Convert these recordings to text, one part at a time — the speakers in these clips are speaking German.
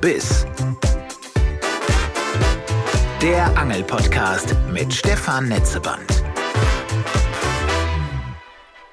Biss. Der Angelpodcast mit Stefan Netzeband.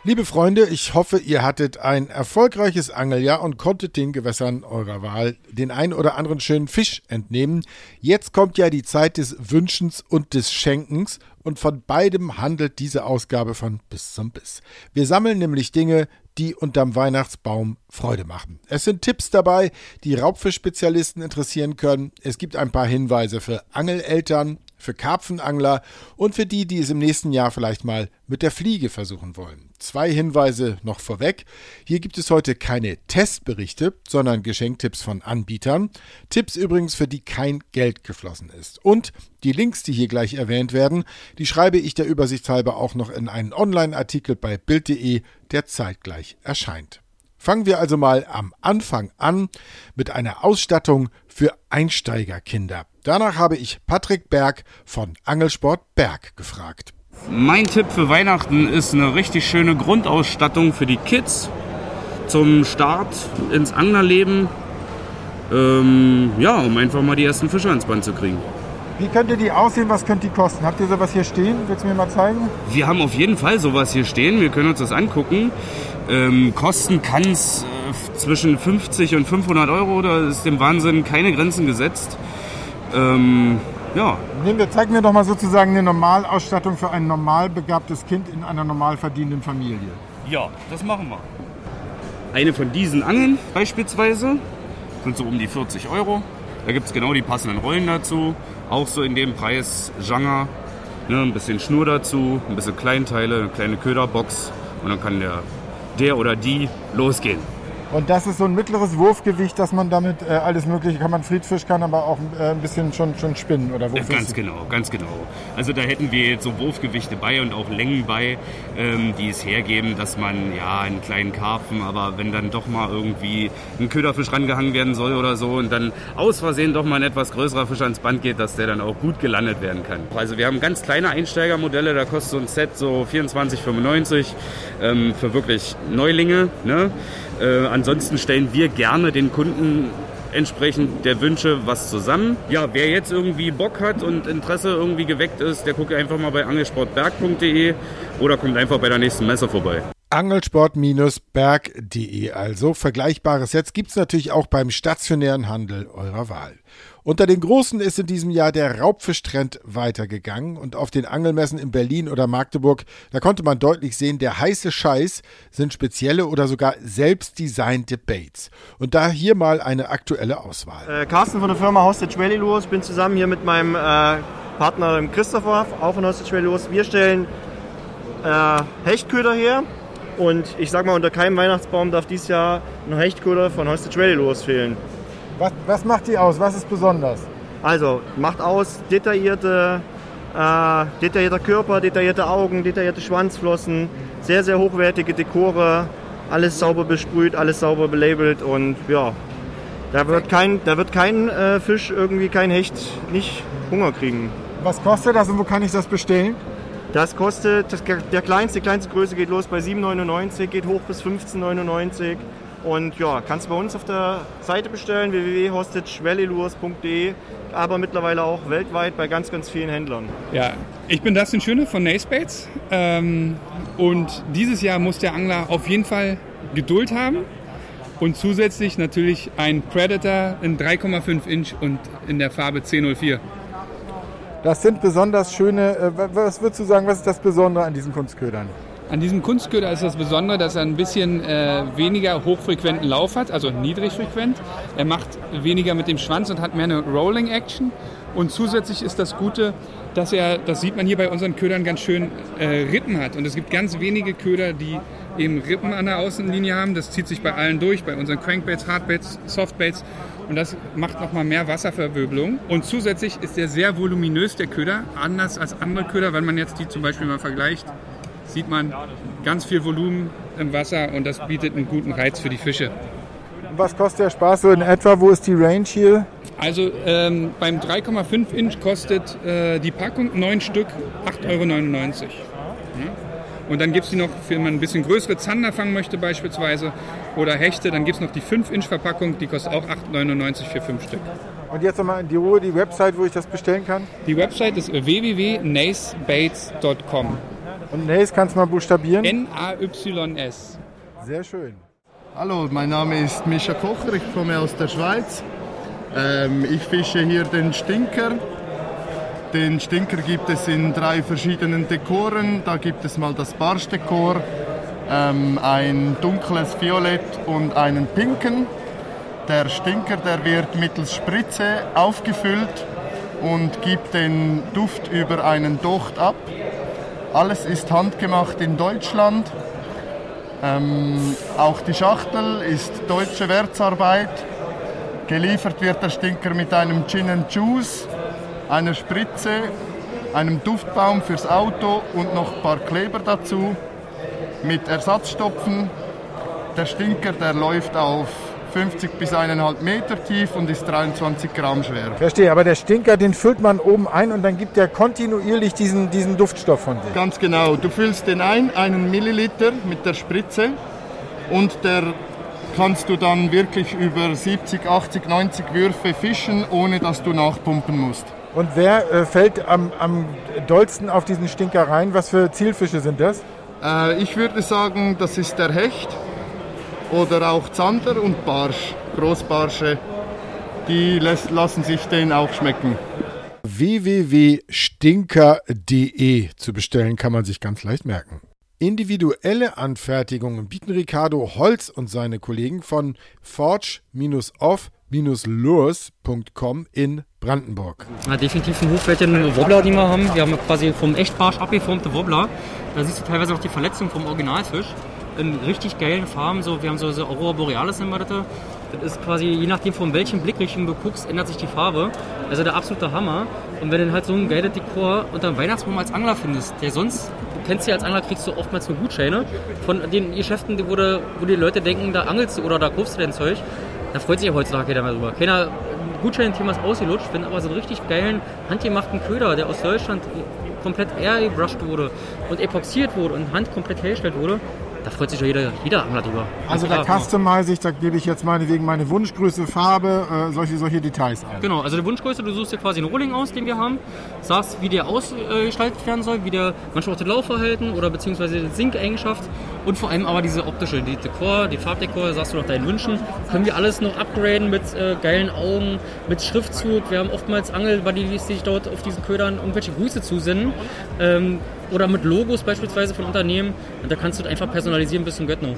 Liebe Freunde, ich hoffe, ihr hattet ein erfolgreiches Angeljahr und konntet den Gewässern eurer Wahl den ein oder anderen schönen Fisch entnehmen. Jetzt kommt ja die Zeit des Wünschens und des Schenkens und von beidem handelt diese Ausgabe von Bis zum Biss. Wir sammeln nämlich Dinge, die unterm Weihnachtsbaum Freude machen. Es sind Tipps dabei, die Raubfischspezialisten interessieren können. Es gibt ein paar Hinweise für Angeleltern, für Karpfenangler und für die, die es im nächsten Jahr vielleicht mal mit der Fliege versuchen wollen. Zwei Hinweise noch vorweg. Hier gibt es heute keine Testberichte, sondern Geschenktipps von Anbietern. Tipps übrigens, für die kein Geld geflossen ist. Und die Links, die hier gleich erwähnt werden, die schreibe ich der Übersicht halber auch noch in einen Online-Artikel bei Bild.de, der zeitgleich erscheint. Fangen wir also mal am Anfang an mit einer Ausstattung für Einsteigerkinder. Danach habe ich Patrick Berg von Angelsport Berg gefragt. Mein Tipp für Weihnachten ist eine richtig schöne Grundausstattung für die Kids zum Start ins Anglerleben. Ähm, ja, um einfach mal die ersten Fische ans Band zu kriegen. Wie könnte die aussehen? Was könnte die kosten? Habt ihr sowas hier stehen? Willst du mir mal zeigen? Wir haben auf jeden Fall sowas hier stehen. Wir können uns das angucken. Ähm, kosten kann es äh, zwischen 50 und 500 Euro. Da ist dem Wahnsinn keine Grenzen gesetzt. Ähm, ja. Nehmen wir, zeig mir doch mal sozusagen eine Normalausstattung für ein normal begabtes Kind in einer normal verdienenden Familie. Ja, das machen wir. Eine von diesen Angeln beispielsweise sind so um die 40 Euro. Da gibt es genau die passenden Rollen dazu. Auch so in dem Preis Genre. Ne, ein bisschen Schnur dazu, ein bisschen Kleinteile, eine kleine Köderbox und dann kann der, der oder die losgehen. Und das ist so ein mittleres Wurfgewicht, dass man damit äh, alles Mögliche kann. Man Friedfisch kann aber auch äh, ein bisschen schon, schon spinnen oder Wurffisch. Ganz genau, ganz genau. Also da hätten wir jetzt so Wurfgewichte bei und auch Längen bei, ähm, die es hergeben, dass man ja einen kleinen Karpfen, aber wenn dann doch mal irgendwie ein Köderfisch rangehangen werden soll oder so und dann aus Versehen doch mal ein etwas größerer Fisch ans Band geht, dass der dann auch gut gelandet werden kann. Also wir haben ganz kleine Einsteigermodelle, da kostet so ein Set so 24,95 ähm, für wirklich Neulinge. Ne? Äh, ansonsten stellen wir gerne den Kunden entsprechend der Wünsche was zusammen. Ja, wer jetzt irgendwie Bock hat und Interesse irgendwie geweckt ist, der guckt einfach mal bei angelsportberg.de oder kommt einfach bei der nächsten Messe vorbei. Angelsport-berg.de also. Vergleichbare Sets gibt es natürlich auch beim stationären Handel eurer Wahl. Unter den Großen ist in diesem Jahr der Raubfischtrend weitergegangen und auf den Angelmessen in Berlin oder Magdeburg, da konnte man deutlich sehen, der heiße Scheiß sind spezielle oder sogar selbstdesignte Baits. Und da hier mal eine aktuelle Auswahl. Äh, Carsten von der Firma Hostage Valley Lures, bin zusammen hier mit meinem äh, Partner Christopher, auch von Hostage Valley Lures. Wir stellen äh, Hechtköder her und ich sag mal, unter keinem Weihnachtsbaum darf dieses Jahr ein Hechtköder von Hostage Valley Lures fehlen. Was, was macht die aus? Was ist besonders? Also, macht aus detaillierte, äh, detaillierter Körper, detaillierte Augen, detaillierte Schwanzflossen, sehr, sehr hochwertige Dekore, alles sauber besprüht, alles sauber belabelt und ja, da wird kein, da wird kein äh, Fisch irgendwie, kein Hecht nicht Hunger kriegen. Was kostet das und wo kann ich das bestellen? Das kostet, das, der kleinste, die kleinste Größe geht los bei 7,99, geht hoch bis 15,99. Und ja, kannst du bei uns auf der Seite bestellen, www.hostagevalleyLures.de, aber mittlerweile auch weltweit bei ganz, ganz vielen Händlern. Ja, ich bin Dustin Schöne von Nacebaits ähm, und dieses Jahr muss der Angler auf jeden Fall Geduld haben und zusätzlich natürlich ein Predator in 3,5 Inch und in der Farbe 1004. Das sind besonders schöne, äh, was würdest du sagen, was ist das Besondere an diesen Kunstködern? An diesem Kunstköder ist das Besondere, dass er ein bisschen äh, weniger hochfrequenten Lauf hat, also niedrigfrequent. Er macht weniger mit dem Schwanz und hat mehr eine Rolling Action. Und zusätzlich ist das Gute, dass er, das sieht man hier bei unseren Ködern ganz schön, äh, Rippen hat. Und es gibt ganz wenige Köder, die eben Rippen an der Außenlinie haben. Das zieht sich bei allen durch, bei unseren Crankbaits, Hardbaits, Softbaits. Und das macht nochmal mehr Wasserverwirbelung. Und zusätzlich ist er sehr voluminös, der Köder, anders als andere Köder, wenn man jetzt die zum Beispiel mal vergleicht sieht man ganz viel Volumen im Wasser und das bietet einen guten Reiz für die Fische. Was kostet der Spaß so in etwa? Wo ist die Range hier? Also ähm, beim 3,5 Inch kostet äh, die Packung 9 Stück 8,99 Euro. Ja. Und dann gibt es die noch, wenn man ein bisschen größere Zander fangen möchte beispielsweise oder Hechte, dann gibt es noch die 5-Inch-Verpackung, die kostet auch 8,99 für 5 Stück. Und jetzt nochmal in die Ruhe die Website, wo ich das bestellen kann. Die Website ist www.nacebaits.com. Und Nace kannst du mal buchstabieren? N-A-Y-S. Sehr schön. Hallo, mein Name ist Mischa Kocher, ich komme aus der Schweiz. Ähm, ich fische hier den Stinker. Den Stinker gibt es in drei verschiedenen Dekoren. Da gibt es mal das Barschdekor, ähm, ein dunkles Violett und einen pinken. Der Stinker, der wird mittels Spritze aufgefüllt und gibt den Duft über einen Docht ab. Alles ist handgemacht in Deutschland. Ähm, auch die Schachtel ist deutsche Wertsarbeit. Geliefert wird der Stinker mit einem Gin and Juice, einer Spritze, einem Duftbaum fürs Auto und noch ein paar Kleber dazu. Mit Ersatzstopfen. Der Stinker, der läuft auf 50 bis 1,5 Meter tief und ist 23 Gramm schwer. Verstehe, aber der Stinker, den füllt man oben ein und dann gibt der kontinuierlich diesen, diesen Duftstoff von sich. Ganz genau. Du füllst den ein, einen Milliliter mit der Spritze und der kannst du dann wirklich über 70, 80, 90 Würfe fischen, ohne dass du nachpumpen musst. Und wer äh, fällt am, am dollsten auf diesen Stinker rein? Was für Zielfische sind das? Äh, ich würde sagen, das ist der Hecht oder auch Zander und Barsch, Großbarsche. Die lässt, lassen sich den auch schmecken. www.stinker.de zu bestellen kann man sich ganz leicht merken. Individuelle Anfertigungen bieten Ricardo Holz und seine Kollegen von forge-off-lures.com in Brandenburg. Ja, definitiv ein hochwertigen Wobbler, den wir haben. Wir haben quasi vom Echtbarsch abgeformte Wobbler. Da siehst du teilweise noch die Verletzung vom Originalfisch. In richtig geilen Farben. So, wir haben so, so Aurora Borealis nennen wir das. Das ist quasi, je nachdem von welchen Blickrichtung du guckst, ändert sich die Farbe. Also der absolute Hammer. Und wenn du halt so ein geiles Dekor unter dem Weihnachtsbaum als Angler findest, der sonst, du kennst ja als Angler, kriegst du oftmals nur Gutscheine von den Geschäften, wo, du, wo die Leute denken, da angelst du oder da kaufst du dein Zeug. Da freut sich ja heutzutage keiner mehr drüber. Keiner, Gutschein-Thema ist ausgelutscht, finde aber so einen richtig geilen, handgemachten Köder, der aus Deutschland komplett airbrushed wurde und epoxiert wurde und hand komplett hergestellt wurde, da freut sich ja jeder, jeder Angler drüber. Also da customize ich, da gebe ich jetzt meinetwegen meine Wunschgröße, Farbe, äh, solche, solche Details ein. Genau, also die Wunschgröße, du suchst dir quasi einen Rohling aus, den wir haben, sagst, wie der ausgestaltet werden soll, wie der manchmal auch das Laufverhalten oder beziehungsweise die Sinkeigenschaft und vor allem aber diese optische, die Dekor, die Farbdekor, sagst du nach deinen Wünschen, können wir alles noch upgraden mit äh, geilen Augen, mit Schriftzug. Wir haben oftmals Angelbuddies, die sich dort auf diesen Ködern irgendwelche Grüße zusenden. Ähm, oder mit Logos beispielsweise von Unternehmen. Und da kannst du das einfach personalisieren bis zum Göttner.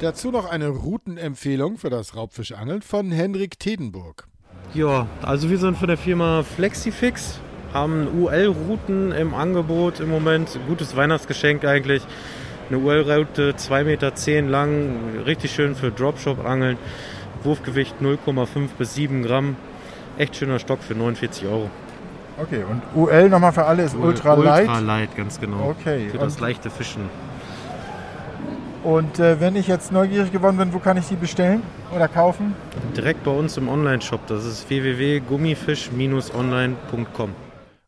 Dazu noch eine Routenempfehlung für das Raubfischangeln von Henrik Tedenburg. Ja, also wir sind von der Firma Flexifix, haben UL-Routen im Angebot im Moment. Gutes Weihnachtsgeschenk eigentlich. Eine UL-Route 2,10 Meter lang, richtig schön für Dropshop-Angeln. Wurfgewicht 0,5 bis 7 Gramm. Echt schöner Stock für 49 Euro. Okay, und UL nochmal für alle ist Ultra, Light. Ultra Light, ganz genau. Okay. Für das leichte Fischen. und äh, wenn ich jetzt neugierig geworden bin, wo kann ich die bestellen oder kaufen? Direkt bei uns im Online-Shop. Das ist www.gummifisch-online.com.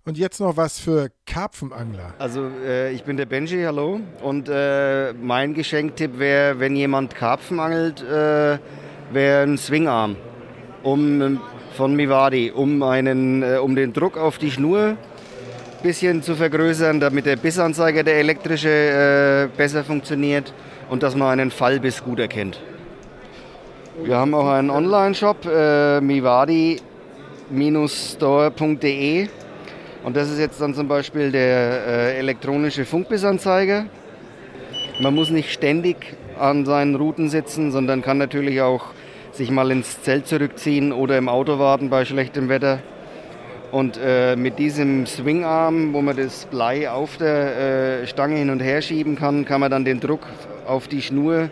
Und jetzt noch was für Karpfenangler. Also äh, ich bin der Benji, hallo. Und äh, mein Geschenktipp wäre, wenn jemand Karpfen angelt, äh, wäre ein Swingarm um, von Mivadi, um, einen, äh, um den Druck auf die Schnur ein bisschen zu vergrößern, damit der Bissanzeiger, der elektrische, äh, besser funktioniert und dass man einen Fallbiss gut erkennt. Wir haben auch einen Online-Shop, äh, mivadi-store.de und das ist jetzt dann zum Beispiel der äh, elektronische Funkbissanzeiger. Man muss nicht ständig an seinen Routen sitzen, sondern kann natürlich auch sich mal ins Zelt zurückziehen oder im Auto warten bei schlechtem Wetter. Und äh, mit diesem Swingarm, wo man das Blei auf der äh, Stange hin und her schieben kann, kann man dann den Druck auf die Schnur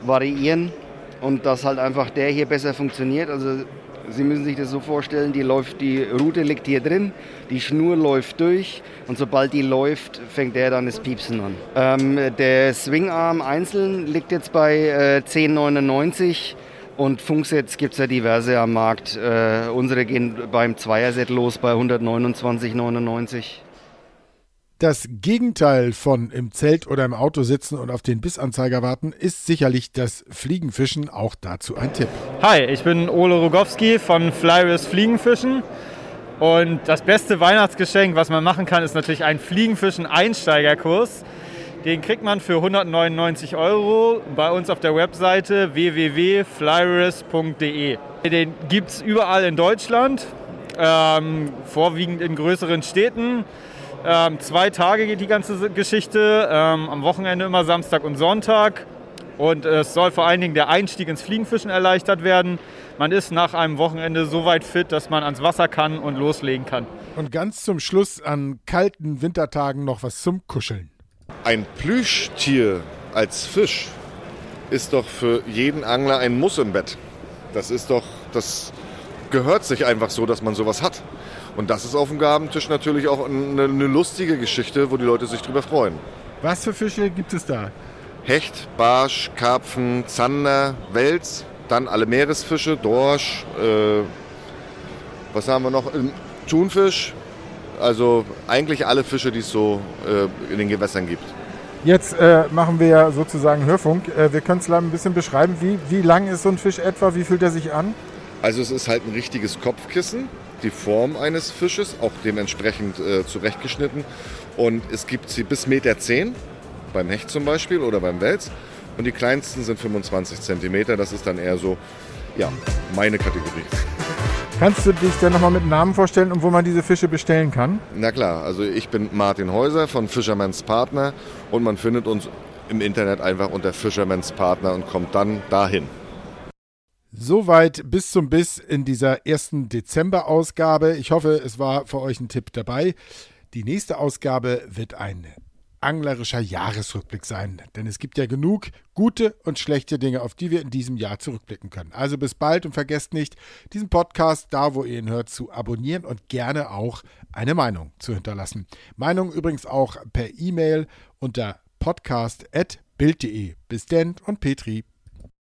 variieren und dass halt einfach der hier besser funktioniert. Also Sie müssen sich das so vorstellen, die, läuft, die Route liegt hier drin, die Schnur läuft durch und sobald die läuft, fängt der dann das Piepsen an. Ähm, der Swingarm einzeln liegt jetzt bei äh, 10,99 und Funksets gibt es ja diverse am Markt. Äh, unsere gehen beim Zweierset los bei 129,99. Das Gegenteil von im Zelt oder im Auto sitzen und auf den Bissanzeiger warten, ist sicherlich das Fliegenfischen. Auch dazu ein Tipp. Hi, ich bin Ole Rogowski von Flyris Fliegenfischen. Und das beste Weihnachtsgeschenk, was man machen kann, ist natürlich ein Fliegenfischen-Einsteigerkurs. Den kriegt man für 199 Euro bei uns auf der Webseite www.flyris.de. Den gibt es überall in Deutschland, ähm, vorwiegend in größeren Städten. Ähm, zwei Tage geht die ganze Geschichte, ähm, am Wochenende immer Samstag und Sonntag. Und es soll vor allen Dingen der Einstieg ins Fliegenfischen erleichtert werden. Man ist nach einem Wochenende so weit fit, dass man ans Wasser kann und loslegen kann. Und ganz zum Schluss an kalten Wintertagen noch was zum Kuscheln. Ein Plüschtier als Fisch ist doch für jeden Angler ein Muss im Bett. Das ist doch, das gehört sich einfach so, dass man sowas hat. Und das ist auf dem Gabentisch natürlich auch eine, eine lustige Geschichte, wo die Leute sich drüber freuen. Was für Fische gibt es da? Hecht, Barsch, Karpfen, Zander, Wels, dann alle Meeresfische, Dorsch, äh, was haben wir noch? Ähm, Thunfisch, also eigentlich alle Fische, die es so äh, in den Gewässern gibt. Jetzt äh, machen wir ja sozusagen Hörfunk. Äh, wir können es ein bisschen beschreiben. Wie, wie lang ist so ein Fisch etwa? Wie fühlt er sich an? Also es ist halt ein richtiges Kopfkissen, die Form eines Fisches, auch dementsprechend äh, zurechtgeschnitten. Und es gibt sie bis Meter zehn, beim Hecht zum Beispiel oder beim Wels. Und die kleinsten sind 25 Zentimeter. Das ist dann eher so, ja, meine Kategorie. Kannst du dich denn nochmal mit Namen vorstellen und wo man diese Fische bestellen kann? Na klar, also ich bin Martin Häuser von Fisherman's Partner und man findet uns im Internet einfach unter Fisherman's Partner und kommt dann dahin. Soweit bis zum Biss in dieser ersten Dezember-Ausgabe. Ich hoffe, es war für euch ein Tipp dabei. Die nächste Ausgabe wird ein anglerischer Jahresrückblick sein. Denn es gibt ja genug gute und schlechte Dinge, auf die wir in diesem Jahr zurückblicken können. Also bis bald und vergesst nicht, diesen Podcast, da wo ihr ihn hört, zu abonnieren und gerne auch eine Meinung zu hinterlassen. Meinung übrigens auch per E-Mail unter podcast.bild.de. Bis denn und Petri.